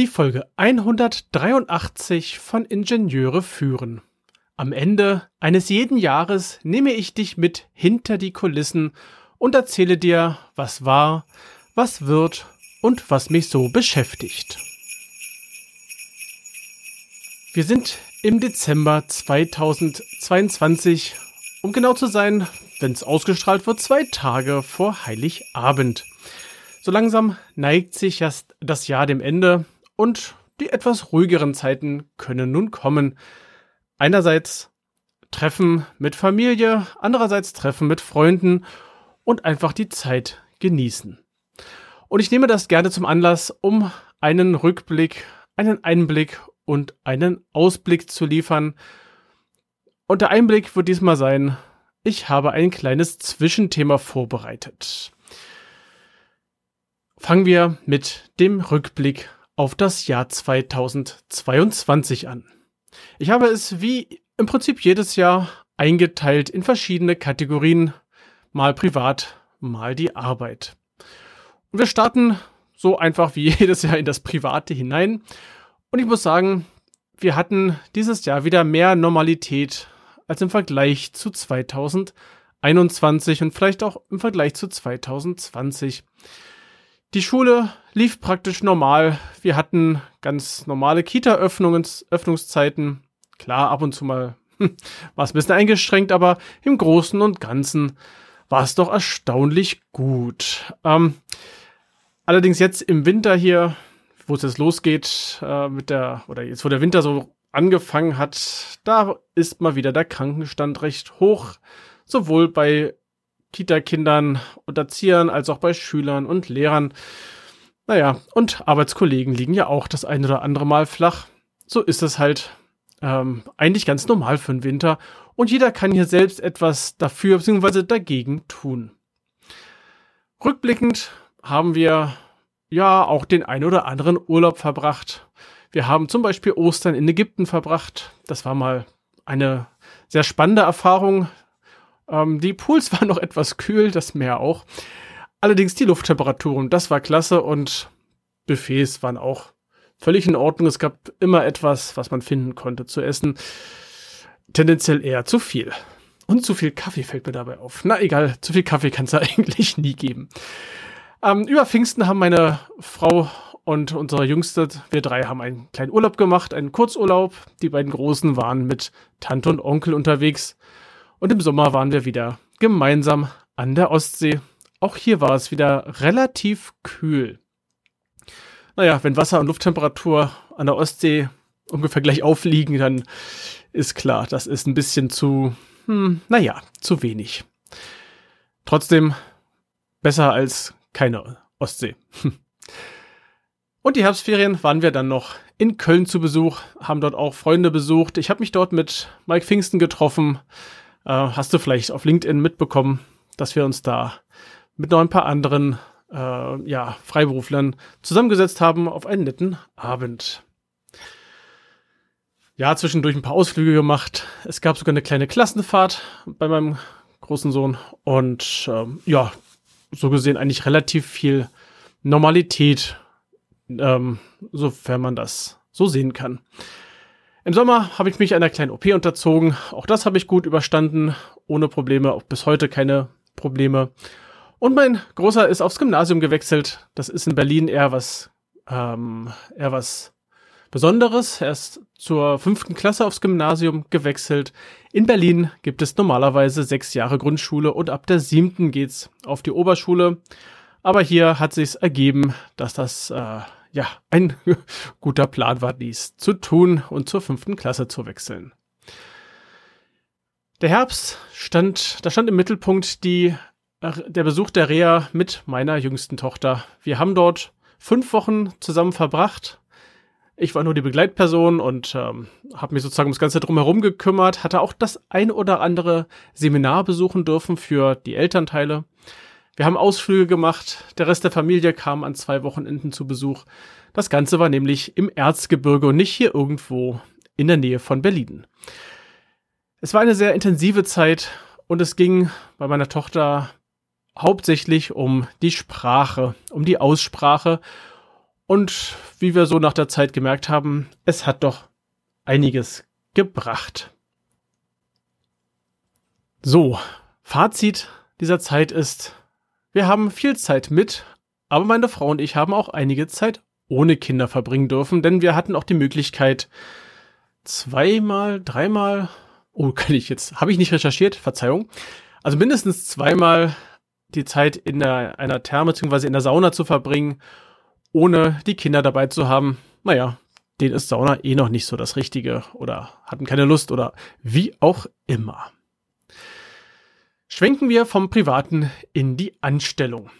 Die Folge 183 von Ingenieure führen. Am Ende eines jeden Jahres nehme ich dich mit hinter die Kulissen und erzähle dir, was war, was wird und was mich so beschäftigt. Wir sind im Dezember 2022, um genau zu sein, wenn es ausgestrahlt wird, zwei Tage vor Heiligabend. So langsam neigt sich das Jahr dem Ende und die etwas ruhigeren Zeiten können nun kommen. Einerseits Treffen mit Familie, andererseits Treffen mit Freunden und einfach die Zeit genießen. Und ich nehme das gerne zum Anlass, um einen Rückblick, einen Einblick und einen Ausblick zu liefern. Und der Einblick wird diesmal sein, ich habe ein kleines Zwischenthema vorbereitet. Fangen wir mit dem Rückblick auf das Jahr 2022 an. Ich habe es wie im Prinzip jedes Jahr eingeteilt in verschiedene Kategorien, mal privat, mal die Arbeit. Und wir starten so einfach wie jedes Jahr in das Private hinein. Und ich muss sagen, wir hatten dieses Jahr wieder mehr Normalität als im Vergleich zu 2021 und vielleicht auch im Vergleich zu 2020. Die Schule lief praktisch normal. Wir hatten ganz normale Kita-Öffnungszeiten. Klar, ab und zu mal hm, war es ein bisschen eingeschränkt, aber im Großen und Ganzen war es doch erstaunlich gut. Ähm, allerdings jetzt im Winter hier, wo es jetzt losgeht äh, mit der, oder jetzt wo der Winter so angefangen hat, da ist mal wieder der Krankenstand recht hoch, sowohl bei Kita-Kindern und Erziehern als auch bei Schülern und Lehrern. Naja, und Arbeitskollegen liegen ja auch das ein oder andere Mal flach. So ist es halt ähm, eigentlich ganz normal für den Winter und jeder kann hier selbst etwas dafür bzw. dagegen tun. Rückblickend haben wir ja auch den ein oder anderen Urlaub verbracht. Wir haben zum Beispiel Ostern in Ägypten verbracht. Das war mal eine sehr spannende Erfahrung. Ähm, die Pools waren noch etwas kühl, das Meer auch. Allerdings die Lufttemperaturen, das war klasse und Buffets waren auch völlig in Ordnung. Es gab immer etwas, was man finden konnte zu essen. Tendenziell eher zu viel. Und zu viel Kaffee fällt mir dabei auf. Na egal, zu viel Kaffee kann es eigentlich nie geben. Ähm, über Pfingsten haben meine Frau und unsere Jüngste, wir drei haben einen kleinen Urlaub gemacht, einen Kurzurlaub. Die beiden Großen waren mit Tante und Onkel unterwegs. Und im Sommer waren wir wieder gemeinsam an der Ostsee. Auch hier war es wieder relativ kühl. Naja, wenn Wasser- und Lufttemperatur an der Ostsee ungefähr gleich aufliegen, dann ist klar, das ist ein bisschen zu, hm, naja, zu wenig. Trotzdem besser als keine Ostsee. Und die Herbstferien waren wir dann noch in Köln zu Besuch, haben dort auch Freunde besucht. Ich habe mich dort mit Mike Pfingsten getroffen. Äh, hast du vielleicht auf LinkedIn mitbekommen, dass wir uns da mit noch ein paar anderen äh, ja, Freiberuflern zusammengesetzt haben auf einen netten Abend. Ja, zwischendurch ein paar Ausflüge gemacht. Es gab sogar eine kleine Klassenfahrt bei meinem großen Sohn und ähm, ja, so gesehen eigentlich relativ viel Normalität ähm, sofern man das so sehen kann. Im Sommer habe ich mich einer kleinen OP unterzogen. Auch das habe ich gut überstanden, ohne Probleme, auch bis heute keine Probleme. Und mein Großer ist aufs Gymnasium gewechselt. Das ist in Berlin eher was, ähm, eher was Besonderes. Er ist zur fünften Klasse aufs Gymnasium gewechselt. In Berlin gibt es normalerweise sechs Jahre Grundschule und ab der siebten geht's auf die Oberschule. Aber hier hat sich's ergeben, dass das äh, ja, ein guter Plan war dies zu tun und zur fünften Klasse zu wechseln. Der Herbst stand, da stand im Mittelpunkt die, der Besuch der Reha mit meiner jüngsten Tochter. Wir haben dort fünf Wochen zusammen verbracht. Ich war nur die Begleitperson und ähm, habe mich sozusagen ums Ganze drumherum gekümmert, hatte auch das ein oder andere Seminar besuchen dürfen für die Elternteile. Wir haben Ausflüge gemacht, der Rest der Familie kam an zwei Wochenenden zu Besuch. Das Ganze war nämlich im Erzgebirge und nicht hier irgendwo in der Nähe von Berlin. Es war eine sehr intensive Zeit und es ging bei meiner Tochter hauptsächlich um die Sprache, um die Aussprache Und wie wir so nach der Zeit gemerkt haben, es hat doch einiges gebracht. So, Fazit dieser Zeit ist, wir haben viel Zeit mit, aber meine Frau und ich haben auch einige Zeit ohne Kinder verbringen dürfen, denn wir hatten auch die Möglichkeit, zweimal, dreimal, oh, kann ich jetzt, habe ich nicht recherchiert, Verzeihung, also mindestens zweimal die Zeit in der, einer Therme bzw. in der Sauna zu verbringen, ohne die Kinder dabei zu haben. Naja, denen ist Sauna eh noch nicht so das Richtige oder hatten keine Lust oder wie auch immer. Schwenken wir vom Privaten in die Anstellung.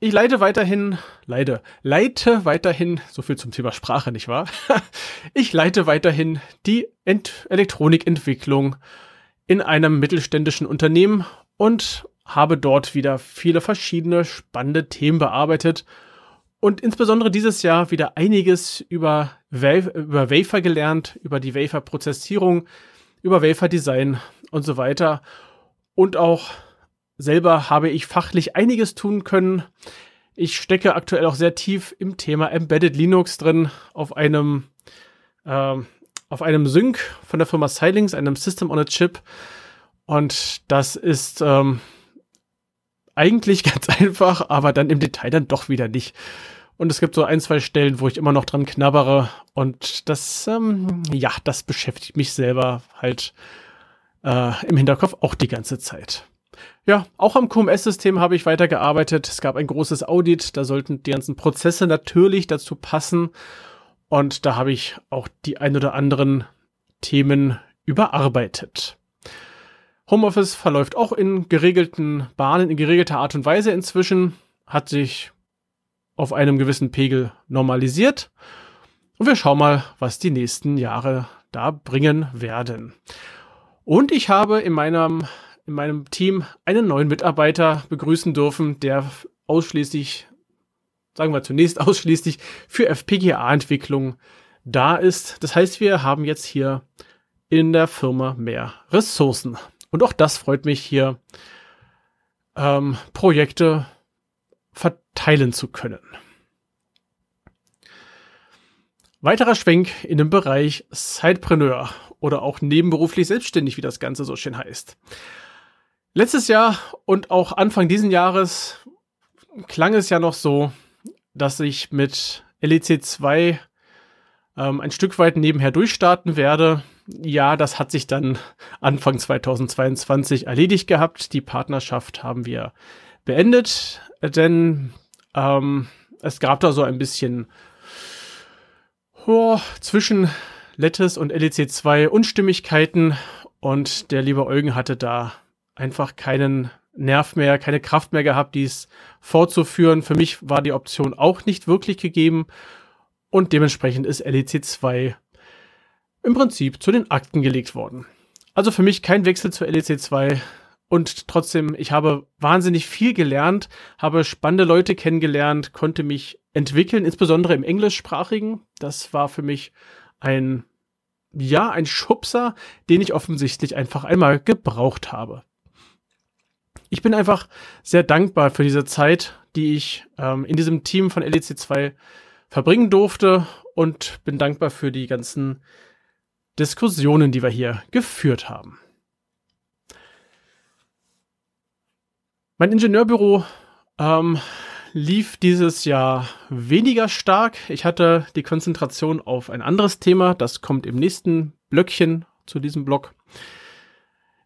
Ich leite weiterhin, leite, leite weiterhin, so viel zum Thema Sprache, nicht wahr? ich leite weiterhin die Ent Elektronikentwicklung in einem mittelständischen Unternehmen und habe dort wieder viele verschiedene spannende Themen bearbeitet und insbesondere dieses Jahr wieder einiges über, über Wafer gelernt, über die Wafer-Prozessierung, über Wafer-Design und so weiter. Und auch Selber habe ich fachlich einiges tun können. Ich stecke aktuell auch sehr tief im Thema Embedded Linux drin auf einem äh, auf einem Sync von der Firma Xilinx, einem System on a Chip. Und das ist ähm, eigentlich ganz einfach, aber dann im Detail dann doch wieder nicht. Und es gibt so ein, zwei Stellen, wo ich immer noch dran knabbere. Und das, ähm, ja, das beschäftigt mich selber halt äh, im Hinterkopf auch die ganze Zeit. Ja, auch am QMS-System habe ich weitergearbeitet. Es gab ein großes Audit, da sollten die ganzen Prozesse natürlich dazu passen. Und da habe ich auch die ein oder anderen Themen überarbeitet. Homeoffice verläuft auch in geregelten Bahnen, in geregelter Art und Weise inzwischen, hat sich auf einem gewissen Pegel normalisiert. Und wir schauen mal, was die nächsten Jahre da bringen werden. Und ich habe in meinem in meinem Team einen neuen Mitarbeiter begrüßen dürfen, der ausschließlich, sagen wir zunächst ausschließlich für FPGA-Entwicklung da ist. Das heißt, wir haben jetzt hier in der Firma mehr Ressourcen. Und auch das freut mich hier, ähm, Projekte verteilen zu können. Weiterer Schwenk in dem Bereich Sidepreneur oder auch nebenberuflich selbstständig, wie das Ganze so schön heißt. Letztes Jahr und auch Anfang diesen Jahres klang es ja noch so, dass ich mit LEC 2 ähm, ein Stück weit nebenher durchstarten werde. Ja, das hat sich dann Anfang 2022 erledigt gehabt. Die Partnerschaft haben wir beendet, denn ähm, es gab da so ein bisschen oh, zwischen Lettes und LEC 2 Unstimmigkeiten und der liebe Eugen hatte da einfach keinen Nerv mehr, keine Kraft mehr gehabt, dies fortzuführen. Für mich war die Option auch nicht wirklich gegeben und dementsprechend ist LEC 2 im Prinzip zu den Akten gelegt worden. Also für mich kein Wechsel zu LEC 2 und trotzdem, ich habe wahnsinnig viel gelernt, habe spannende Leute kennengelernt, konnte mich entwickeln, insbesondere im englischsprachigen. Das war für mich ein, ja, ein Schubser, den ich offensichtlich einfach einmal gebraucht habe ich bin einfach sehr dankbar für diese Zeit, die ich ähm, in diesem Team von LEC 2 verbringen durfte und bin dankbar für die ganzen Diskussionen, die wir hier geführt haben. Mein Ingenieurbüro ähm, lief dieses Jahr weniger stark. Ich hatte die Konzentration auf ein anderes Thema. Das kommt im nächsten Blöckchen zu diesem Blog.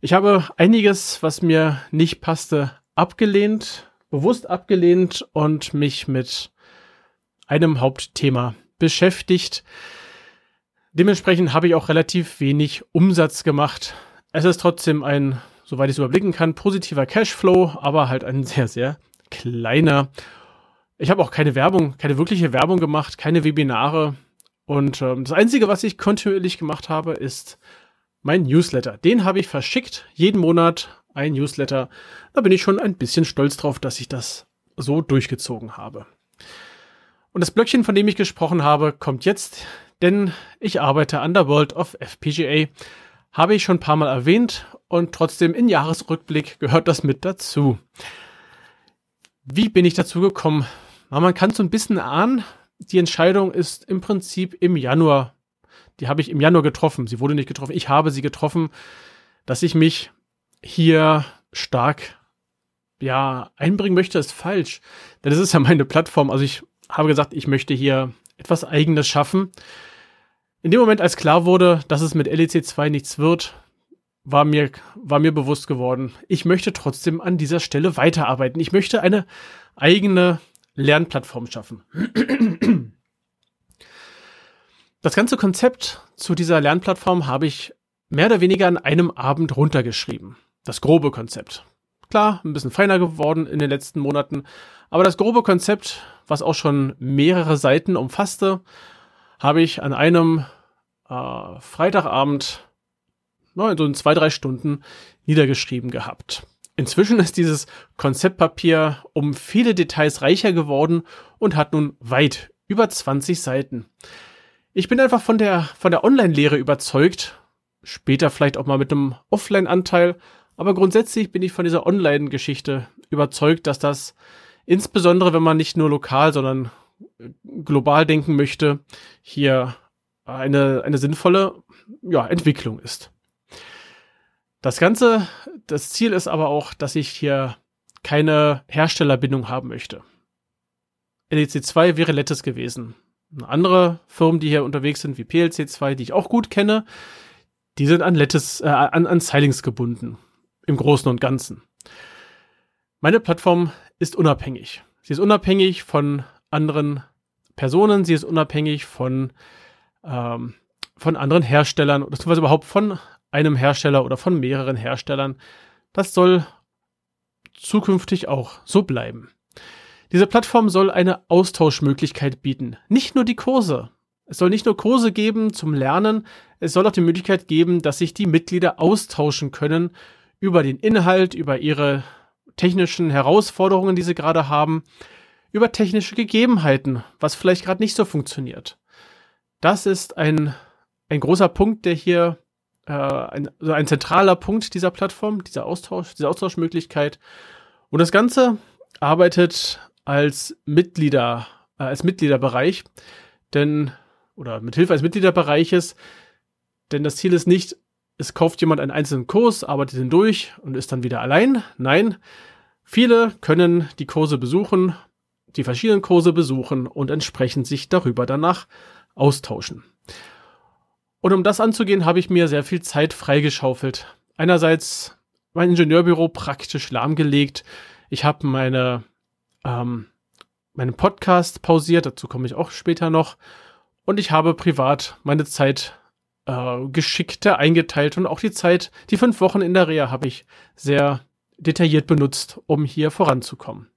Ich habe einiges, was mir nicht passte, abgelehnt, bewusst abgelehnt und mich mit einem Hauptthema beschäftigt. Dementsprechend habe ich auch relativ wenig Umsatz gemacht. Es ist trotzdem ein, soweit ich es überblicken kann, positiver Cashflow, aber halt ein sehr, sehr kleiner. Ich habe auch keine Werbung, keine wirkliche Werbung gemacht, keine Webinare. Und ähm, das Einzige, was ich kontinuierlich gemacht habe, ist mein Newsletter. Den habe ich verschickt, jeden Monat ein Newsletter. Da bin ich schon ein bisschen stolz drauf, dass ich das so durchgezogen habe. Und das Blöckchen, von dem ich gesprochen habe, kommt jetzt, denn ich arbeite an der World of FPGA. Habe ich schon ein paar Mal erwähnt und trotzdem in Jahresrückblick gehört das mit dazu. Wie bin ich dazu gekommen? Man kann so ein bisschen ahnen, die Entscheidung ist im Prinzip im Januar. Die habe ich im Januar getroffen. Sie wurde nicht getroffen. Ich habe sie getroffen, dass ich mich hier stark ja, einbringen möchte, ist falsch. Denn es ist ja meine Plattform. Also ich habe gesagt, ich möchte hier etwas Eigenes schaffen. In dem Moment, als klar wurde, dass es mit LEC 2 nichts wird, war mir, war mir bewusst geworden, ich möchte trotzdem an dieser Stelle weiterarbeiten. Ich möchte eine eigene Lernplattform schaffen. Das ganze Konzept zu dieser Lernplattform habe ich mehr oder weniger an einem Abend runtergeschrieben. Das grobe Konzept. Klar, ein bisschen feiner geworden in den letzten Monaten, aber das grobe Konzept, was auch schon mehrere Seiten umfasste, habe ich an einem äh, Freitagabend, no, in so zwei, drei Stunden niedergeschrieben gehabt. Inzwischen ist dieses Konzeptpapier um viele Details reicher geworden und hat nun weit über 20 Seiten. Ich bin einfach von der, von der Online-Lehre überzeugt, später vielleicht auch mal mit einem Offline-Anteil, aber grundsätzlich bin ich von dieser Online-Geschichte überzeugt, dass das insbesondere, wenn man nicht nur lokal, sondern global denken möchte, hier eine, eine sinnvolle ja, Entwicklung ist. Das Ganze, das Ziel ist aber auch, dass ich hier keine Herstellerbindung haben möchte. LEC 2 wäre Lettes gewesen. Andere Firmen, die hier unterwegs sind, wie PLC 2, die ich auch gut kenne, die sind an Lettes, äh, an, an Silings gebunden. Im Großen und Ganzen. Meine Plattform ist unabhängig. Sie ist unabhängig von anderen Personen, sie ist unabhängig von ähm, von anderen Herstellern oder beziehungsweise überhaupt von einem Hersteller oder von mehreren Herstellern. Das soll zukünftig auch so bleiben. Diese Plattform soll eine Austauschmöglichkeit bieten. Nicht nur die Kurse. Es soll nicht nur Kurse geben zum Lernen, es soll auch die Möglichkeit geben, dass sich die Mitglieder austauschen können über den Inhalt, über ihre technischen Herausforderungen, die sie gerade haben, über technische Gegebenheiten, was vielleicht gerade nicht so funktioniert das ist ein, ein großer Punkt, der hier äh, ein, also ein zentraler Punkt dieser Plattform, dieser Austausch, diese Austauschmöglichkeit. Und das Ganze arbeitet als Mitglieder, äh, als Mitgliederbereich, denn, oder mit Hilfe eines Mitgliederbereiches, denn das Ziel ist nicht, es kauft jemand einen einzelnen Kurs, arbeitet ihn durch und ist dann wieder allein. Nein, viele können die Kurse besuchen, die verschiedenen Kurse besuchen und entsprechend sich darüber danach austauschen. Und um das anzugehen, habe ich mir sehr viel Zeit freigeschaufelt. Einerseits mein Ingenieurbüro praktisch lahmgelegt. Ich habe meine ähm, meinen Podcast pausiert, dazu komme ich auch später noch. Und ich habe privat meine Zeit äh, geschickter eingeteilt und auch die Zeit, die fünf Wochen in der Reha habe ich sehr detailliert benutzt, um hier voranzukommen.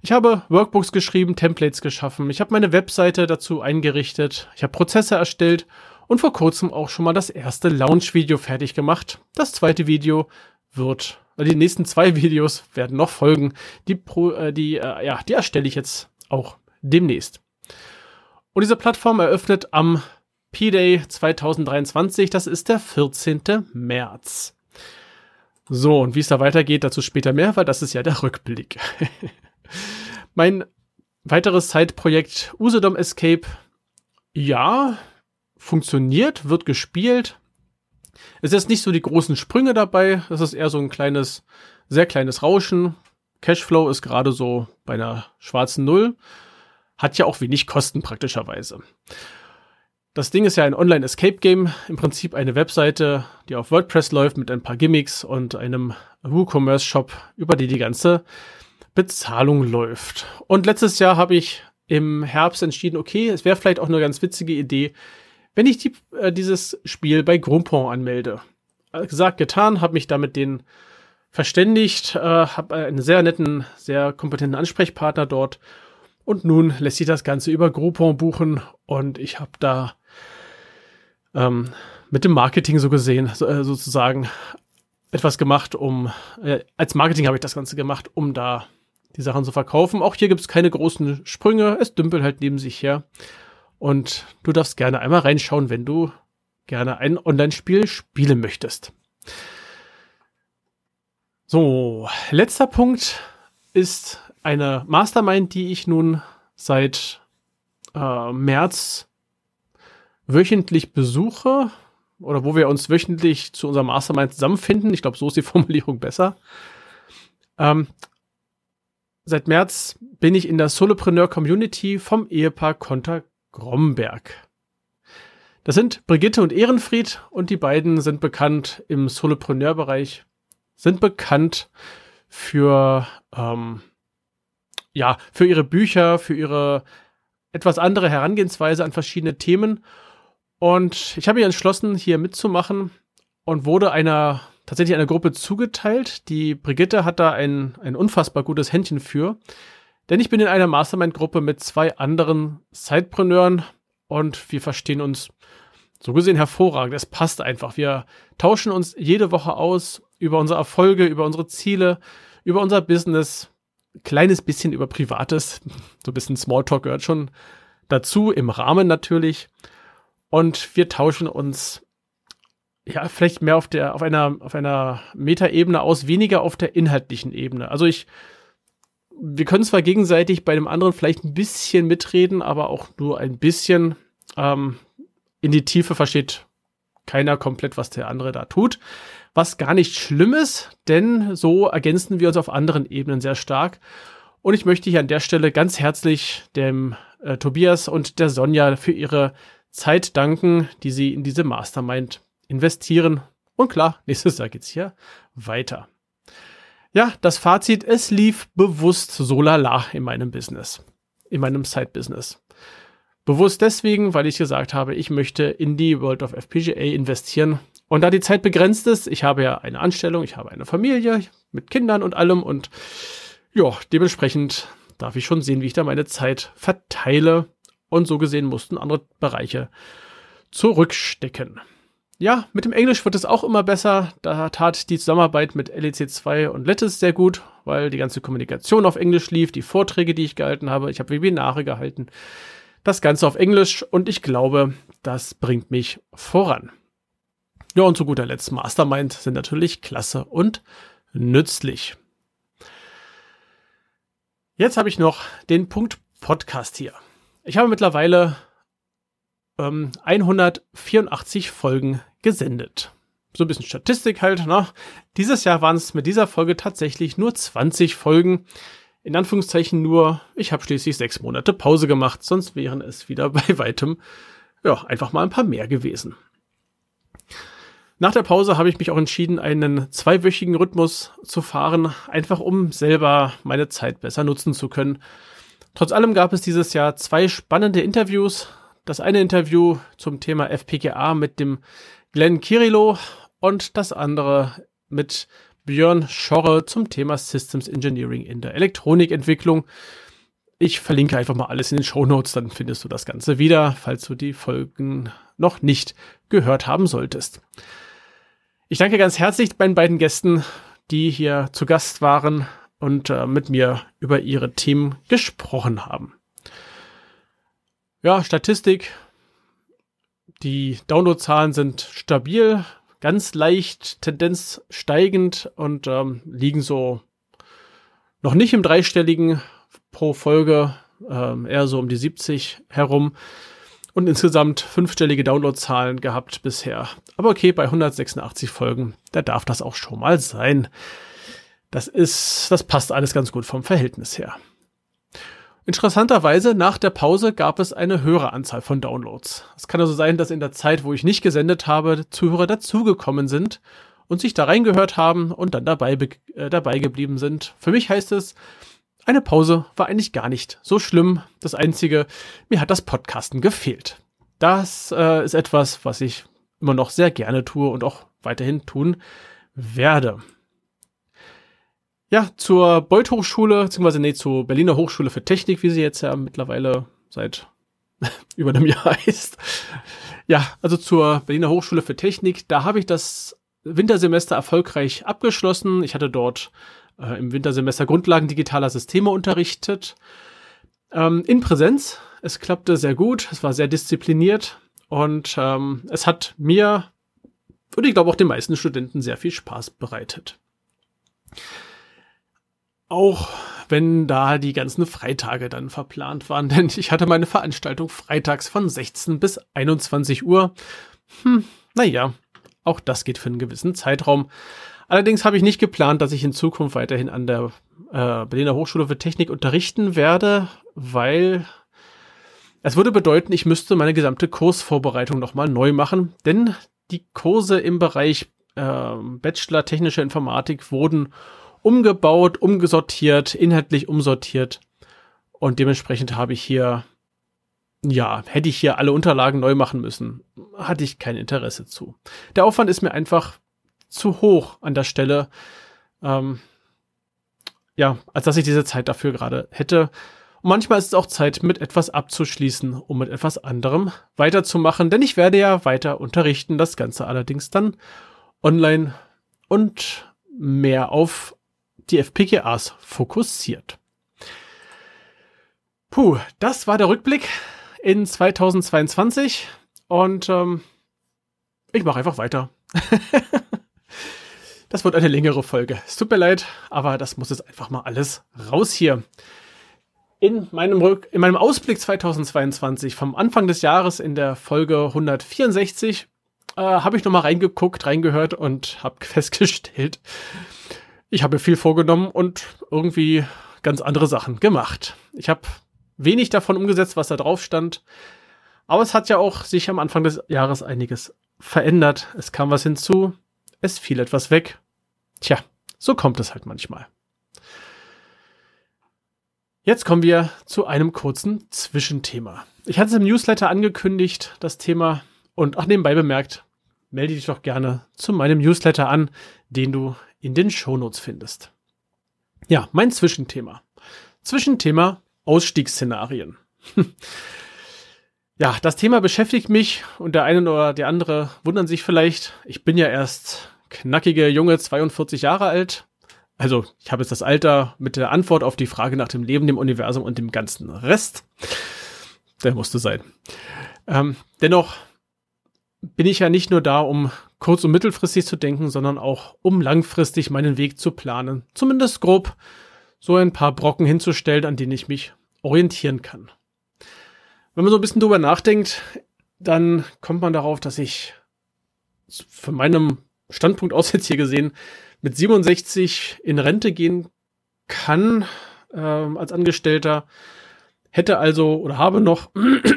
Ich habe Workbooks geschrieben, Templates geschaffen, ich habe meine Webseite dazu eingerichtet, ich habe Prozesse erstellt und vor kurzem auch schon mal das erste Launch-Video fertig gemacht. Das zweite Video wird, äh, die nächsten zwei Videos werden noch folgen. Die, äh, die, äh, ja, die erstelle ich jetzt auch demnächst. Und diese Plattform eröffnet am P-Day 2023, das ist der 14. März. So, und wie es da weitergeht, dazu später mehr, weil das ist ja der Rückblick. Mein weiteres Zeitprojekt Usedom Escape, ja, funktioniert, wird gespielt. Es ist nicht so die großen Sprünge dabei, es ist eher so ein kleines, sehr kleines Rauschen. Cashflow ist gerade so bei einer schwarzen Null. Hat ja auch wenig Kosten praktischerweise. Das Ding ist ja ein Online-Escape-Game, im Prinzip eine Webseite, die auf WordPress läuft mit ein paar Gimmicks und einem WooCommerce-Shop, über die die ganze Bezahlung läuft. Und letztes Jahr habe ich im Herbst entschieden, okay, es wäre vielleicht auch eine ganz witzige Idee, wenn ich die, äh, dieses Spiel bei Groupon anmelde. Äh, gesagt, getan, habe mich damit den verständigt, äh, habe einen sehr netten, sehr kompetenten Ansprechpartner dort. Und nun lässt sich das Ganze über Groupon buchen und ich habe da ähm, mit dem Marketing so gesehen, so, äh, sozusagen etwas gemacht, um, äh, als Marketing habe ich das Ganze gemacht, um da die Sachen zu verkaufen. Auch hier gibt es keine großen Sprünge, es dümpelt halt neben sich her. Und du darfst gerne einmal reinschauen, wenn du gerne ein Online-Spiel spielen möchtest. So, letzter Punkt ist eine Mastermind, die ich nun seit äh, März wöchentlich besuche oder wo wir uns wöchentlich zu unserem Mastermind zusammenfinden. Ich glaube, so ist die Formulierung besser. Ähm, seit März bin ich in der Solopreneur Community vom Ehepaar Konter Gromberg. Das sind Brigitte und Ehrenfried und die beiden sind bekannt im Solopreneur-Bereich, sind bekannt für, ähm, ja, für ihre Bücher, für ihre etwas andere Herangehensweise an verschiedene Themen. Und ich habe mich entschlossen, hier mitzumachen und wurde einer, tatsächlich einer Gruppe zugeteilt. Die Brigitte hat da ein, ein unfassbar gutes Händchen für. Denn ich bin in einer Mastermind-Gruppe mit zwei anderen Sidepreneuren und wir verstehen uns so gesehen hervorragend. Es passt einfach. Wir tauschen uns jede Woche aus über unsere Erfolge, über unsere Ziele, über unser Business, kleines bisschen über Privates. So ein bisschen Smalltalk gehört schon dazu, im Rahmen natürlich. Und wir tauschen uns ja vielleicht mehr auf der, auf einer, auf einer Metaebene aus, weniger auf der inhaltlichen Ebene. Also ich, wir können zwar gegenseitig bei dem anderen vielleicht ein bisschen mitreden, aber auch nur ein bisschen. Ähm, in die Tiefe versteht keiner komplett, was der andere da tut. Was gar nicht schlimm ist, denn so ergänzen wir uns auf anderen Ebenen sehr stark. Und ich möchte hier an der Stelle ganz herzlich dem äh, Tobias und der Sonja für ihre Zeit danken, die sie in diese Mastermind investieren. Und klar, nächstes Jahr geht's hier weiter. Ja, das Fazit, es lief bewusst so lala in meinem Business, in meinem Side-Business. Bewusst deswegen, weil ich gesagt habe, ich möchte in die World of FPGA investieren. Und da die Zeit begrenzt ist, ich habe ja eine Anstellung, ich habe eine Familie mit Kindern und allem und ja, dementsprechend darf ich schon sehen, wie ich da meine Zeit verteile. Und so gesehen mussten andere Bereiche zurückstecken. Ja, mit dem Englisch wird es auch immer besser. Da tat die Zusammenarbeit mit LEC2 und Lattice sehr gut, weil die ganze Kommunikation auf Englisch lief, die Vorträge, die ich gehalten habe. Ich habe Webinare gehalten. Das Ganze auf Englisch und ich glaube, das bringt mich voran. Ja, und zu guter Letzt Mastermind sind natürlich klasse und nützlich. Jetzt habe ich noch den Punkt Podcast hier. Ich habe mittlerweile ähm, 184 Folgen gesendet. So ein bisschen Statistik halt. Ne? Dieses Jahr waren es mit dieser Folge tatsächlich nur 20 Folgen in Anführungszeichen nur, ich habe schließlich sechs Monate Pause gemacht, sonst wären es wieder bei weitem, ja, einfach mal ein paar mehr gewesen. Nach der Pause habe ich mich auch entschieden, einen zweiwöchigen Rhythmus zu fahren, einfach um selber meine Zeit besser nutzen zu können. Trotz allem gab es dieses Jahr zwei spannende Interviews. Das eine Interview zum Thema FPGA mit dem Glenn Kirilo und das andere mit Björn Schorre zum Thema Systems Engineering in der Elektronikentwicklung. Ich verlinke einfach mal alles in den Show Notes, dann findest du das Ganze wieder, falls du die Folgen noch nicht gehört haben solltest. Ich danke ganz herzlich meinen beiden Gästen, die hier zu Gast waren und äh, mit mir über ihre Themen gesprochen haben. Ja, Statistik. Die Downloadzahlen sind stabil ganz leicht Tendenz steigend und ähm, liegen so noch nicht im dreistelligen pro Folge, ähm, eher so um die 70 herum und insgesamt fünfstellige Downloadzahlen gehabt bisher. Aber okay, bei 186 Folgen, da darf das auch schon mal sein. Das ist, das passt alles ganz gut vom Verhältnis her. Interessanterweise, nach der Pause gab es eine höhere Anzahl von Downloads. Es kann also sein, dass in der Zeit, wo ich nicht gesendet habe, Zuhörer dazugekommen sind und sich da reingehört haben und dann dabei, äh, dabei geblieben sind. Für mich heißt es, eine Pause war eigentlich gar nicht so schlimm. Das Einzige, mir hat das Podcasten gefehlt. Das äh, ist etwas, was ich immer noch sehr gerne tue und auch weiterhin tun werde. Ja, zur Beuth Hochschule, beziehungsweise nee, zur Berliner Hochschule für Technik, wie sie jetzt ja mittlerweile seit über einem Jahr heißt. Ja, also zur Berliner Hochschule für Technik, da habe ich das Wintersemester erfolgreich abgeschlossen. Ich hatte dort äh, im Wintersemester Grundlagen digitaler Systeme unterrichtet. Ähm, in Präsenz. Es klappte sehr gut, es war sehr diszipliniert und ähm, es hat mir und ich glaube auch den meisten Studenten sehr viel Spaß bereitet. Auch wenn da die ganzen Freitage dann verplant waren, denn ich hatte meine Veranstaltung freitags von 16 bis 21 Uhr. Hm, naja, auch das geht für einen gewissen Zeitraum. Allerdings habe ich nicht geplant, dass ich in Zukunft weiterhin an der äh, Berliner Hochschule für Technik unterrichten werde, weil es würde bedeuten, ich müsste meine gesamte Kursvorbereitung nochmal neu machen, denn die Kurse im Bereich äh, Bachelor Technische Informatik wurden umgebaut, umgesortiert, inhaltlich umsortiert und dementsprechend habe ich hier ja, hätte ich hier alle Unterlagen neu machen müssen. Hatte ich kein Interesse zu. Der Aufwand ist mir einfach zu hoch an der Stelle. Ähm, ja, als dass ich diese Zeit dafür gerade hätte. Und manchmal ist es auch Zeit, mit etwas abzuschließen, um mit etwas anderem weiterzumachen, denn ich werde ja weiter unterrichten, das Ganze allerdings dann online und mehr auf die FPGAs fokussiert. Puh, das war der Rückblick in 2022 und ähm, ich mache einfach weiter. Das wird eine längere Folge. Es tut mir leid, aber das muss jetzt einfach mal alles raus hier. In meinem, Rück in meinem Ausblick 2022 vom Anfang des Jahres in der Folge 164 äh, habe ich nochmal reingeguckt, reingehört und habe festgestellt, ich habe viel vorgenommen und irgendwie ganz andere Sachen gemacht. Ich habe wenig davon umgesetzt, was da drauf stand. Aber es hat ja auch sich am Anfang des Jahres einiges verändert. Es kam was hinzu, es fiel etwas weg Tja, so kommt es halt manchmal. Jetzt kommen wir zu einem kurzen Zwischenthema. Ich hatte es im Newsletter angekündigt, das Thema, und auch nebenbei bemerkt, melde dich doch gerne zu meinem Newsletter an, den du in den Shownotes findest. Ja, mein Zwischenthema. Zwischenthema Ausstiegsszenarien. ja, das Thema beschäftigt mich und der eine oder der andere wundern sich vielleicht. Ich bin ja erst knackige junge 42 Jahre alt. Also ich habe jetzt das Alter mit der Antwort auf die Frage nach dem Leben, dem Universum und dem ganzen Rest. Der musste sein. Ähm, dennoch bin ich ja nicht nur da, um kurz- und mittelfristig zu denken, sondern auch, um langfristig meinen Weg zu planen. Zumindest grob so ein paar Brocken hinzustellen, an denen ich mich orientieren kann. Wenn man so ein bisschen drüber nachdenkt, dann kommt man darauf, dass ich von meinem Standpunkt aus jetzt hier gesehen, mit 67 in Rente gehen kann äh, als Angestellter, hätte also oder habe noch,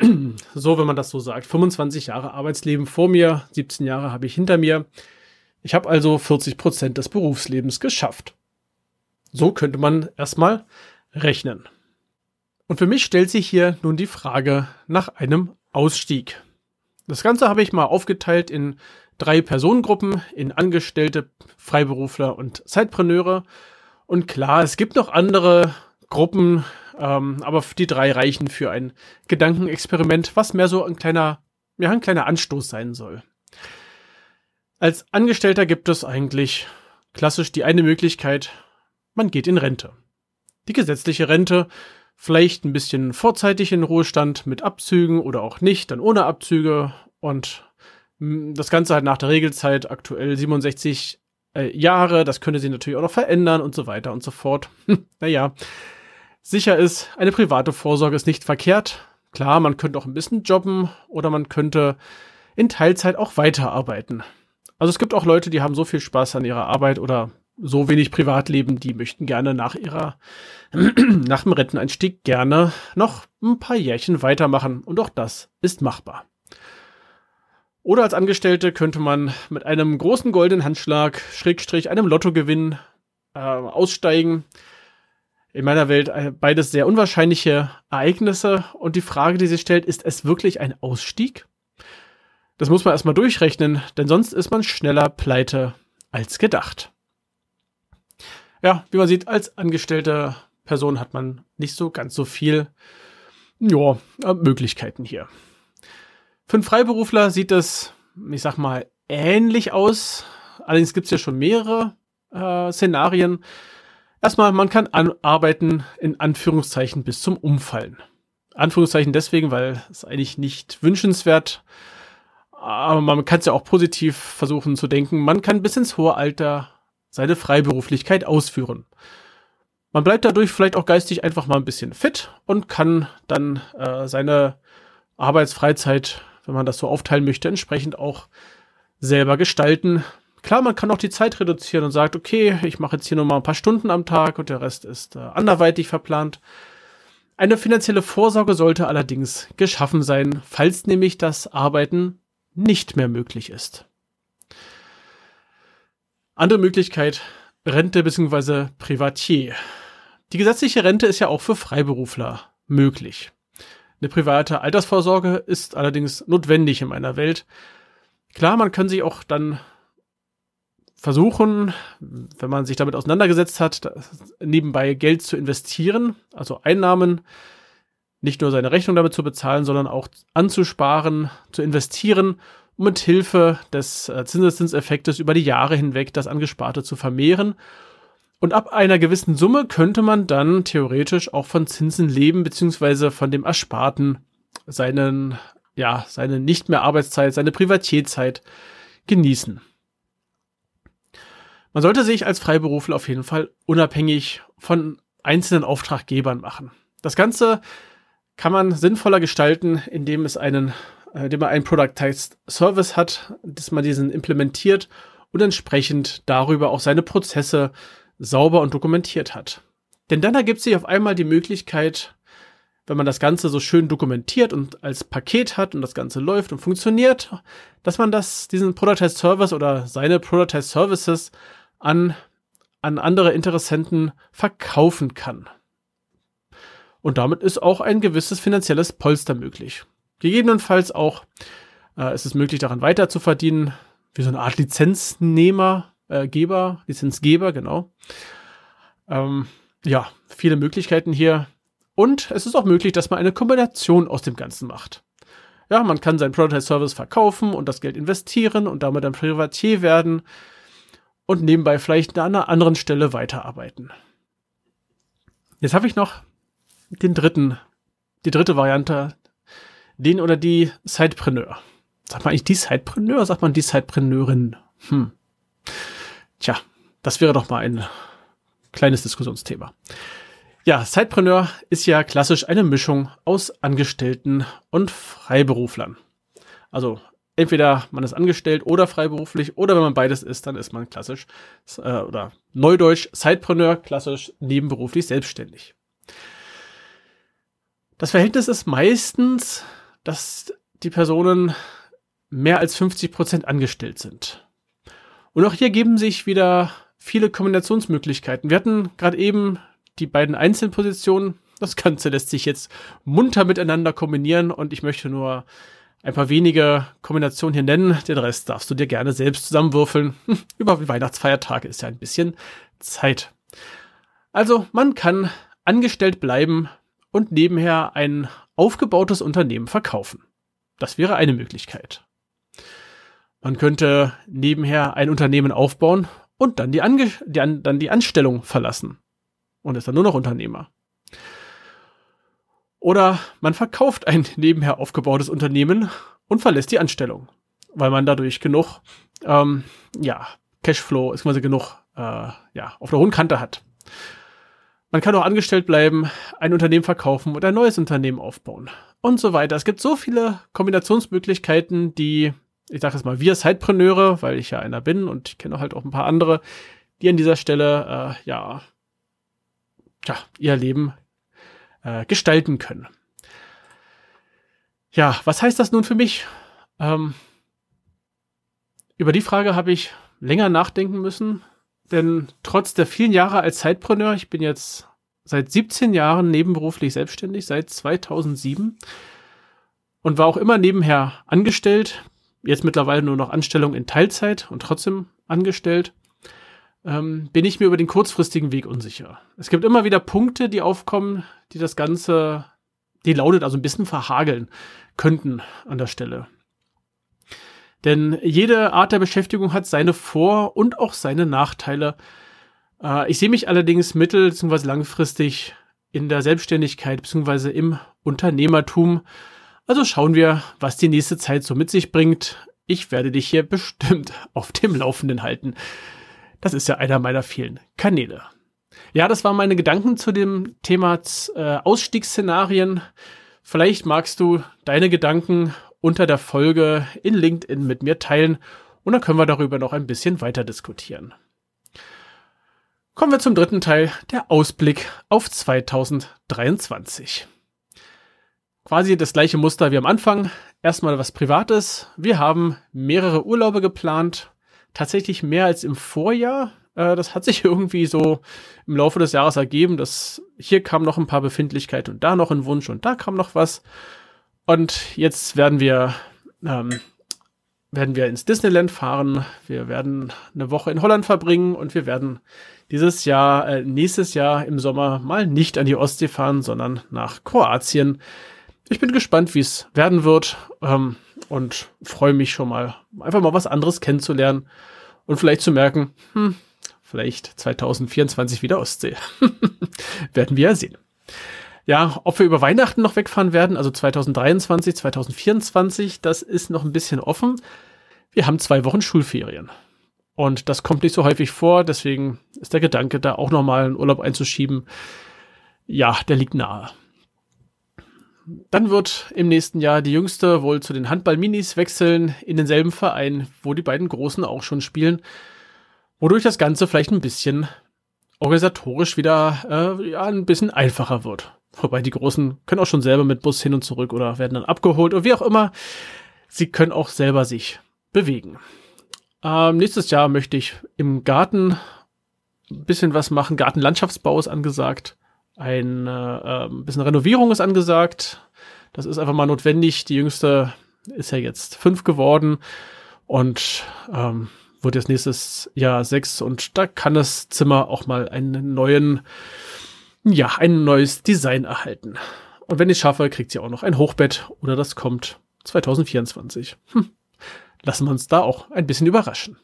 so wenn man das so sagt, 25 Jahre Arbeitsleben vor mir, 17 Jahre habe ich hinter mir. Ich habe also 40 Prozent des Berufslebens geschafft. So könnte man erstmal rechnen. Und für mich stellt sich hier nun die Frage nach einem Ausstieg. Das Ganze habe ich mal aufgeteilt in drei Personengruppen in Angestellte, Freiberufler und Zeitpreneure. Und klar, es gibt noch andere Gruppen, ähm, aber die drei reichen für ein Gedankenexperiment, was mehr so ein kleiner, ja, ein kleiner Anstoß sein soll. Als Angestellter gibt es eigentlich klassisch die eine Möglichkeit, man geht in Rente. Die gesetzliche Rente, vielleicht ein bisschen vorzeitig in Ruhestand mit Abzügen oder auch nicht, dann ohne Abzüge und das Ganze halt nach der Regelzeit aktuell 67 äh, Jahre. Das könnte sich natürlich auch noch verändern und so weiter und so fort. naja, sicher ist, eine private Vorsorge ist nicht verkehrt. Klar, man könnte auch ein bisschen jobben oder man könnte in Teilzeit auch weiterarbeiten. Also es gibt auch Leute, die haben so viel Spaß an ihrer Arbeit oder so wenig Privatleben, die möchten gerne nach ihrer, nach dem Renteneinstieg gerne noch ein paar Jährchen weitermachen. Und auch das ist machbar. Oder als Angestellte könnte man mit einem großen goldenen Handschlag, Schrägstrich, einem Lottogewinn äh, aussteigen. In meiner Welt äh, beides sehr unwahrscheinliche Ereignisse. Und die Frage, die sich stellt, ist es wirklich ein Ausstieg? Das muss man erstmal durchrechnen, denn sonst ist man schneller pleite als gedacht. Ja, wie man sieht, als angestellte Person hat man nicht so ganz so viel ja, äh, Möglichkeiten hier. Für einen Freiberufler sieht das, ich sag mal, ähnlich aus. Allerdings gibt es ja schon mehrere äh, Szenarien. Erstmal, man kann arbeiten in Anführungszeichen bis zum Umfallen. Anführungszeichen deswegen, weil es eigentlich nicht wünschenswert, aber man kann es ja auch positiv versuchen zu denken. Man kann bis ins hohe Alter seine Freiberuflichkeit ausführen. Man bleibt dadurch vielleicht auch geistig einfach mal ein bisschen fit und kann dann äh, seine Arbeitsfreizeit, wenn man das so aufteilen möchte, entsprechend auch selber gestalten. Klar, man kann auch die Zeit reduzieren und sagt, okay, ich mache jetzt hier nur mal ein paar Stunden am Tag und der Rest ist äh, anderweitig verplant. Eine finanzielle Vorsorge sollte allerdings geschaffen sein, falls nämlich das Arbeiten nicht mehr möglich ist. Andere Möglichkeit, Rente bzw. Privatier. Die gesetzliche Rente ist ja auch für Freiberufler möglich. Eine private Altersvorsorge ist allerdings notwendig in meiner Welt. Klar, man kann sich auch dann versuchen, wenn man sich damit auseinandergesetzt hat, nebenbei Geld zu investieren, also Einnahmen, nicht nur seine Rechnung damit zu bezahlen, sondern auch anzusparen, zu investieren, um mit Hilfe des äh, Zinseszinseffektes über die Jahre hinweg das Angesparte zu vermehren. Und ab einer gewissen Summe könnte man dann theoretisch auch von Zinsen leben, beziehungsweise von dem Ersparten seinen, ja, seine nicht mehr Arbeitszeit, seine Privatierzeit genießen. Man sollte sich als Freiberufler auf jeden Fall unabhängig von einzelnen Auftraggebern machen. Das Ganze kann man sinnvoller gestalten, indem es einen, äh, indem man einen Productized Service hat, dass man diesen implementiert und entsprechend darüber auch seine Prozesse sauber und dokumentiert hat. Denn dann ergibt sich auf einmal die Möglichkeit, wenn man das Ganze so schön dokumentiert und als Paket hat und das Ganze läuft und funktioniert, dass man das, diesen Productized Service oder seine Productized Services an, an andere Interessenten verkaufen kann. Und damit ist auch ein gewisses finanzielles Polster möglich. Gegebenenfalls auch äh, ist es möglich, daran weiter zu verdienen, wie so eine Art Lizenznehmer, äh, Geber, Lizenzgeber, genau. Ähm, ja, viele Möglichkeiten hier. Und es ist auch möglich, dass man eine Kombination aus dem Ganzen macht. Ja, man kann seinen Prototype Service verkaufen und das Geld investieren und damit ein Privatier werden und nebenbei vielleicht an einer anderen Stelle weiterarbeiten. Jetzt habe ich noch den dritten, die dritte Variante, den oder die Sidepreneur. Sagt man eigentlich die Sidepreneur, sagt man die Sidepreneurin? Hm. Tja, das wäre doch mal ein kleines Diskussionsthema. Ja, Sidepreneur ist ja klassisch eine Mischung aus Angestellten und Freiberuflern. Also entweder man ist angestellt oder freiberuflich oder wenn man beides ist, dann ist man klassisch äh, oder neudeutsch Sidepreneur, klassisch nebenberuflich selbstständig. Das Verhältnis ist meistens, dass die Personen mehr als 50 Prozent angestellt sind. Und auch hier geben sich wieder viele Kombinationsmöglichkeiten. Wir hatten gerade eben die beiden Einzelpositionen. Das Ganze lässt sich jetzt munter miteinander kombinieren und ich möchte nur ein paar wenige Kombinationen hier nennen. Den Rest darfst du dir gerne selbst zusammenwürfeln. Hm, über Weihnachtsfeiertage ist ja ein bisschen Zeit. Also man kann angestellt bleiben und nebenher ein aufgebautes Unternehmen verkaufen. Das wäre eine Möglichkeit. Man könnte nebenher ein Unternehmen aufbauen und dann die, Ange die, An dann die Anstellung verlassen und ist dann nur noch Unternehmer. Oder man verkauft ein nebenher aufgebautes Unternehmen und verlässt die Anstellung, weil man dadurch genug, ähm, ja, Cashflow, ist quasi genug, äh, ja, auf der hohen Kante hat. Man kann auch angestellt bleiben, ein Unternehmen verkaufen oder ein neues Unternehmen aufbauen und so weiter. Es gibt so viele Kombinationsmöglichkeiten, die, ich sage jetzt mal, wir Sidepreneure, weil ich ja einer bin und ich kenne halt auch ein paar andere, die an dieser Stelle, äh, ja, ja, ihr Leben äh, gestalten können. Ja, was heißt das nun für mich? Ähm, über die Frage habe ich länger nachdenken müssen, denn trotz der vielen Jahre als Zeitpreneur, ich bin jetzt seit 17 Jahren nebenberuflich selbstständig, seit 2007 und war auch immer nebenher angestellt, jetzt mittlerweile nur noch Anstellung in Teilzeit und trotzdem angestellt ähm, bin ich mir über den kurzfristigen Weg unsicher. Es gibt immer wieder Punkte, die aufkommen, die das Ganze, die lautet also ein bisschen verhageln könnten an der Stelle. Denn jede Art der Beschäftigung hat seine Vor- und auch seine Nachteile. Äh, ich sehe mich allerdings mittel- bzw. langfristig in der Selbstständigkeit bzw. im Unternehmertum. Also schauen wir, was die nächste Zeit so mit sich bringt. Ich werde dich hier bestimmt auf dem Laufenden halten. Das ist ja einer meiner vielen Kanäle. Ja, das waren meine Gedanken zu dem Thema äh, Ausstiegsszenarien. Vielleicht magst du deine Gedanken unter der Folge in LinkedIn mit mir teilen und dann können wir darüber noch ein bisschen weiter diskutieren. Kommen wir zum dritten Teil, der Ausblick auf 2023. Quasi das gleiche Muster wie am Anfang. Erstmal was Privates. Wir haben mehrere Urlaube geplant. Tatsächlich mehr als im Vorjahr. Äh, das hat sich irgendwie so im Laufe des Jahres ergeben, dass hier kam noch ein paar Befindlichkeiten und da noch ein Wunsch und da kam noch was. Und jetzt werden wir ähm, werden wir ins Disneyland fahren. Wir werden eine Woche in Holland verbringen und wir werden dieses Jahr, äh, nächstes Jahr im Sommer mal nicht an die Ostsee fahren, sondern nach Kroatien. Ich bin gespannt, wie es werden wird ähm, und freue mich schon mal, einfach mal was anderes kennenzulernen und vielleicht zu merken, hm, vielleicht 2024 wieder Ostsee. werden wir ja sehen. Ja, ob wir über Weihnachten noch wegfahren werden, also 2023, 2024, das ist noch ein bisschen offen. Wir haben zwei Wochen Schulferien. Und das kommt nicht so häufig vor, deswegen ist der Gedanke, da auch nochmal einen Urlaub einzuschieben, ja, der liegt nahe. Dann wird im nächsten Jahr die Jüngste wohl zu den Handball-Minis wechseln in denselben Verein, wo die beiden Großen auch schon spielen, wodurch das Ganze vielleicht ein bisschen organisatorisch wieder äh, ja, ein bisschen einfacher wird. Wobei die Großen können auch schon selber mit Bus hin und zurück oder werden dann abgeholt oder wie auch immer. Sie können auch selber sich bewegen. Ähm, nächstes Jahr möchte ich im Garten ein bisschen was machen. Gartenlandschaftsbau ist angesagt. Ein äh, bisschen Renovierung ist angesagt. Das ist einfach mal notwendig. Die jüngste ist ja jetzt fünf geworden und ähm, wird jetzt nächstes Jahr sechs und da kann das Zimmer auch mal einen neuen, ja, ein neues Design erhalten. Und wenn ich schaffe, kriegt sie auch noch ein Hochbett oder das kommt 2024. Hm lassen wir uns da auch ein bisschen überraschen.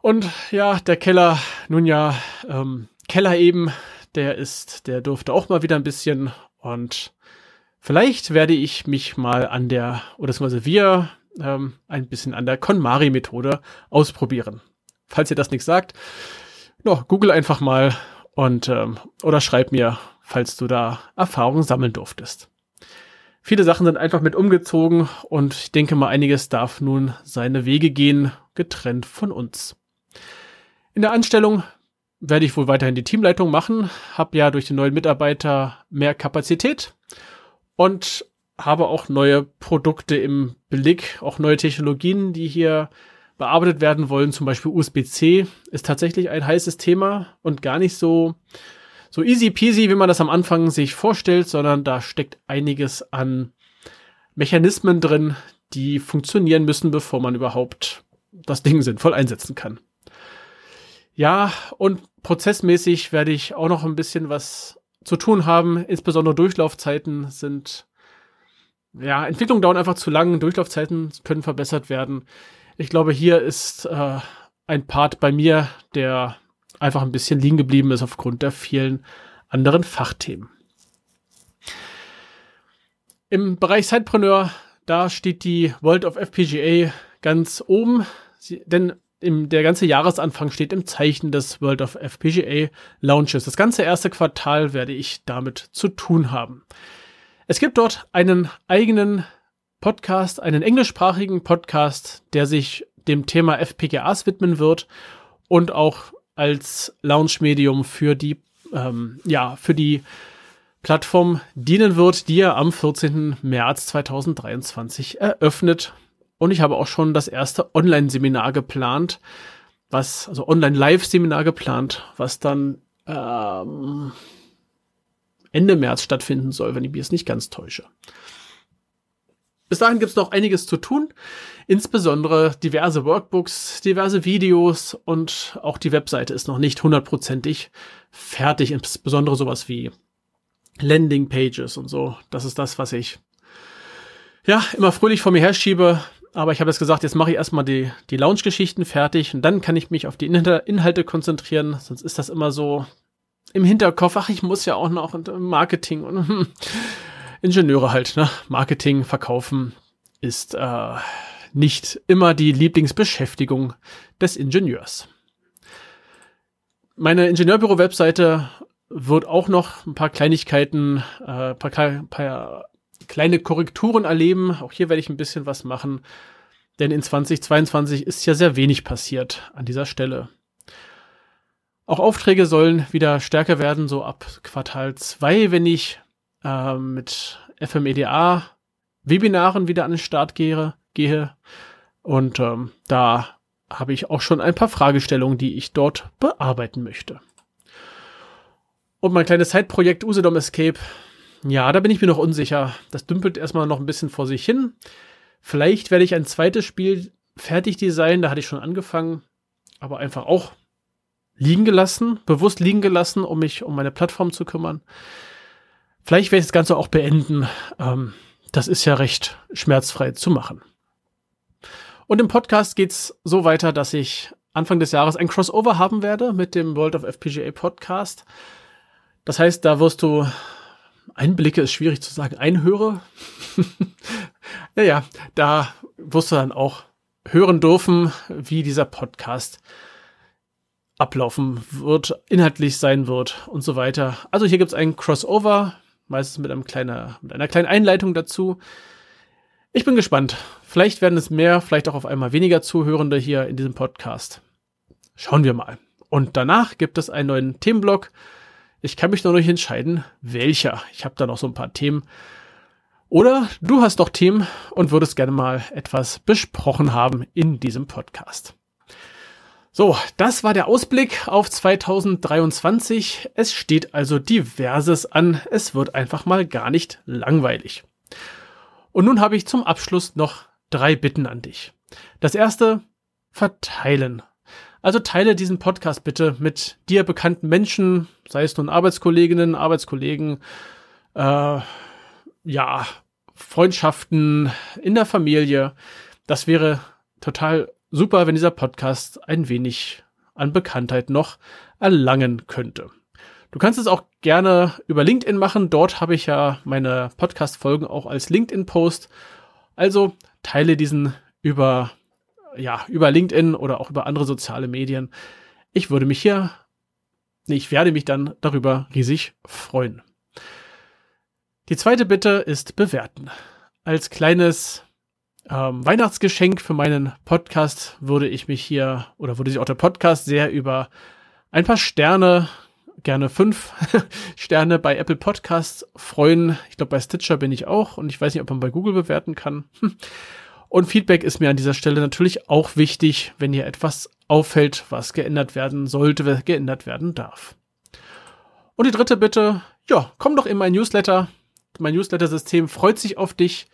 Und ja, der Keller, nun ja, ähm, Keller eben, der ist, der durfte auch mal wieder ein bisschen und vielleicht werde ich mich mal an der, oder beziehungsweise wir, ähm, ein bisschen an der KonMari-Methode ausprobieren. Falls ihr das nicht sagt, no, google einfach mal und ähm, oder schreib mir, falls du da Erfahrungen sammeln durftest. Viele Sachen sind einfach mit umgezogen und ich denke mal, einiges darf nun seine Wege gehen, getrennt von uns. In der Anstellung werde ich wohl weiterhin die Teamleitung machen, habe ja durch den neuen Mitarbeiter mehr Kapazität und habe auch neue Produkte im Blick, auch neue Technologien, die hier bearbeitet werden wollen. Zum Beispiel USB-C ist tatsächlich ein heißes Thema und gar nicht so so easy peasy, wie man das am Anfang sich vorstellt, sondern da steckt einiges an Mechanismen drin, die funktionieren müssen, bevor man überhaupt das Ding sinnvoll einsetzen kann. Ja, und prozessmäßig werde ich auch noch ein bisschen was zu tun haben. Insbesondere Durchlaufzeiten sind, ja, Entwicklungen dauern einfach zu lang. Durchlaufzeiten können verbessert werden. Ich glaube, hier ist äh, ein Part bei mir, der einfach ein bisschen liegen geblieben ist aufgrund der vielen anderen Fachthemen. Im Bereich Sidepreneur, da steht die World of FPGA ganz oben, Sie, denn im, der ganze Jahresanfang steht im Zeichen des World of FPGA Launches. Das ganze erste Quartal werde ich damit zu tun haben. Es gibt dort einen eigenen Podcast, einen englischsprachigen Podcast, der sich dem Thema FPGAs widmen wird und auch als Launch-Medium für die, ähm, ja, für die Plattform dienen wird, die er am 14. März 2023 eröffnet. Und ich habe auch schon das erste Online-Seminar geplant, was, also Online-Live-Seminar geplant, was dann ähm, Ende März stattfinden soll, wenn ich mich jetzt nicht ganz täusche. Bis dahin gibt es noch einiges zu tun, insbesondere diverse Workbooks, diverse Videos und auch die Webseite ist noch nicht hundertprozentig fertig, insbesondere sowas wie Landing Pages und so. Das ist das, was ich ja immer fröhlich vor mir herschiebe. Aber ich habe jetzt gesagt, jetzt mache ich erstmal die, die Launch-Geschichten fertig und dann kann ich mich auf die Inhalte konzentrieren. Sonst ist das immer so im Hinterkopf, ach, ich muss ja auch noch Marketing und Ingenieure halt, ne? Marketing, Verkaufen ist äh, nicht immer die Lieblingsbeschäftigung des Ingenieurs. meine Ingenieurbüro-Webseite wird auch noch ein paar Kleinigkeiten, äh, paar, paar kleine Korrekturen erleben. Auch hier werde ich ein bisschen was machen, denn in 2022 ist ja sehr wenig passiert an dieser Stelle. Auch Aufträge sollen wieder stärker werden, so ab Quartal 2, wenn ich äh, mit FMEDA Webinaren wieder an den Start gehe. gehe. Und ähm, da habe ich auch schon ein paar Fragestellungen, die ich dort bearbeiten möchte. Und mein kleines Zeitprojekt Usedom Escape, ja, da bin ich mir noch unsicher. Das dümpelt erstmal noch ein bisschen vor sich hin. Vielleicht werde ich ein zweites Spiel fertig designen, da hatte ich schon angefangen, aber einfach auch liegen gelassen, bewusst liegen gelassen, um mich um meine Plattform zu kümmern. Vielleicht werde ich das Ganze auch beenden. Ähm, das ist ja recht schmerzfrei zu machen. Und im Podcast geht's so weiter, dass ich Anfang des Jahres ein Crossover haben werde mit dem World of FPGA Podcast. Das heißt, da wirst du Einblicke ist schwierig zu sagen, einhöre. naja, da wirst du dann auch hören dürfen, wie dieser Podcast ablaufen wird, inhaltlich sein wird und so weiter. Also hier gibt's ein Crossover, meistens mit, einem kleiner, mit einer kleinen Einleitung dazu. Ich bin gespannt. Vielleicht werden es mehr, vielleicht auch auf einmal weniger Zuhörende hier in diesem Podcast. Schauen wir mal. Und danach gibt es einen neuen Themenblock. Ich kann mich noch nicht entscheiden, welcher. Ich habe da noch so ein paar Themen. Oder du hast doch Themen und würdest gerne mal etwas besprochen haben in diesem Podcast. So, das war der Ausblick auf 2023. Es steht also diverses an. Es wird einfach mal gar nicht langweilig. Und nun habe ich zum Abschluss noch drei Bitten an dich. Das erste, verteilen. Also teile diesen Podcast bitte mit dir bekannten Menschen, sei es nun Arbeitskolleginnen, Arbeitskollegen, äh, ja, Freundschaften in der Familie. Das wäre total super, wenn dieser Podcast ein wenig an Bekanntheit noch erlangen könnte. Du kannst es auch gerne über LinkedIn machen. Dort habe ich ja meine Podcast-Folgen auch als LinkedIn-Post. Also teile diesen über, ja, über LinkedIn oder auch über andere soziale Medien. Ich würde mich hier, nee, ich werde mich dann darüber riesig freuen. Die zweite Bitte ist bewerten. Als kleines ähm, Weihnachtsgeschenk für meinen Podcast würde ich mich hier oder würde sich auch der Podcast sehr über ein paar Sterne gerne fünf Sterne bei Apple Podcasts freuen. Ich glaube, bei Stitcher bin ich auch und ich weiß nicht, ob man bei Google bewerten kann. Und Feedback ist mir an dieser Stelle natürlich auch wichtig, wenn hier etwas auffällt, was geändert werden sollte, geändert werden darf. Und die dritte Bitte, ja, komm doch in mein Newsletter. Mein Newsletter-System freut sich auf dich.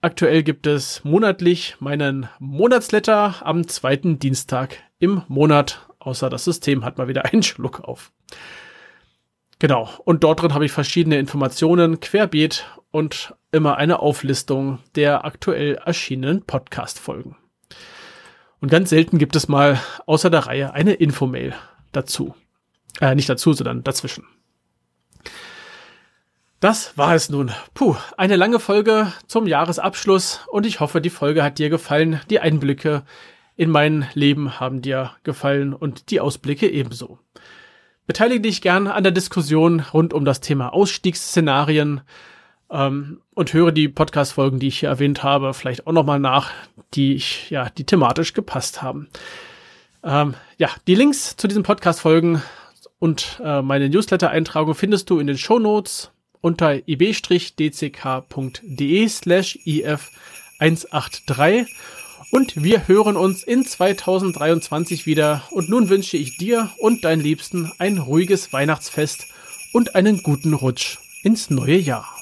Aktuell gibt es monatlich meinen Monatsletter am zweiten Dienstag im Monat außer das System hat mal wieder einen Schluck auf. Genau, und dort drin habe ich verschiedene Informationen querbeet und immer eine Auflistung der aktuell erschienenen Podcast-Folgen. Und ganz selten gibt es mal außer der Reihe eine Infomail dazu. Äh, nicht dazu, sondern dazwischen. Das war es nun. Puh, eine lange Folge zum Jahresabschluss und ich hoffe, die Folge hat dir gefallen. Die Einblicke in mein Leben haben dir gefallen und die Ausblicke ebenso. Beteilige dich gern an der Diskussion rund um das Thema Ausstiegsszenarien ähm, und höre die Podcast-Folgen, die ich hier erwähnt habe, vielleicht auch nochmal nach, die ich, ja, die thematisch gepasst haben. Ähm, ja, die Links zu diesen Podcast-Folgen und äh, meine Newsletter-Eintragung findest du in den Show Notes unter ib-dck.de slash if 183 und wir hören uns in 2023 wieder. Und nun wünsche ich dir und deinen Liebsten ein ruhiges Weihnachtsfest und einen guten Rutsch ins neue Jahr.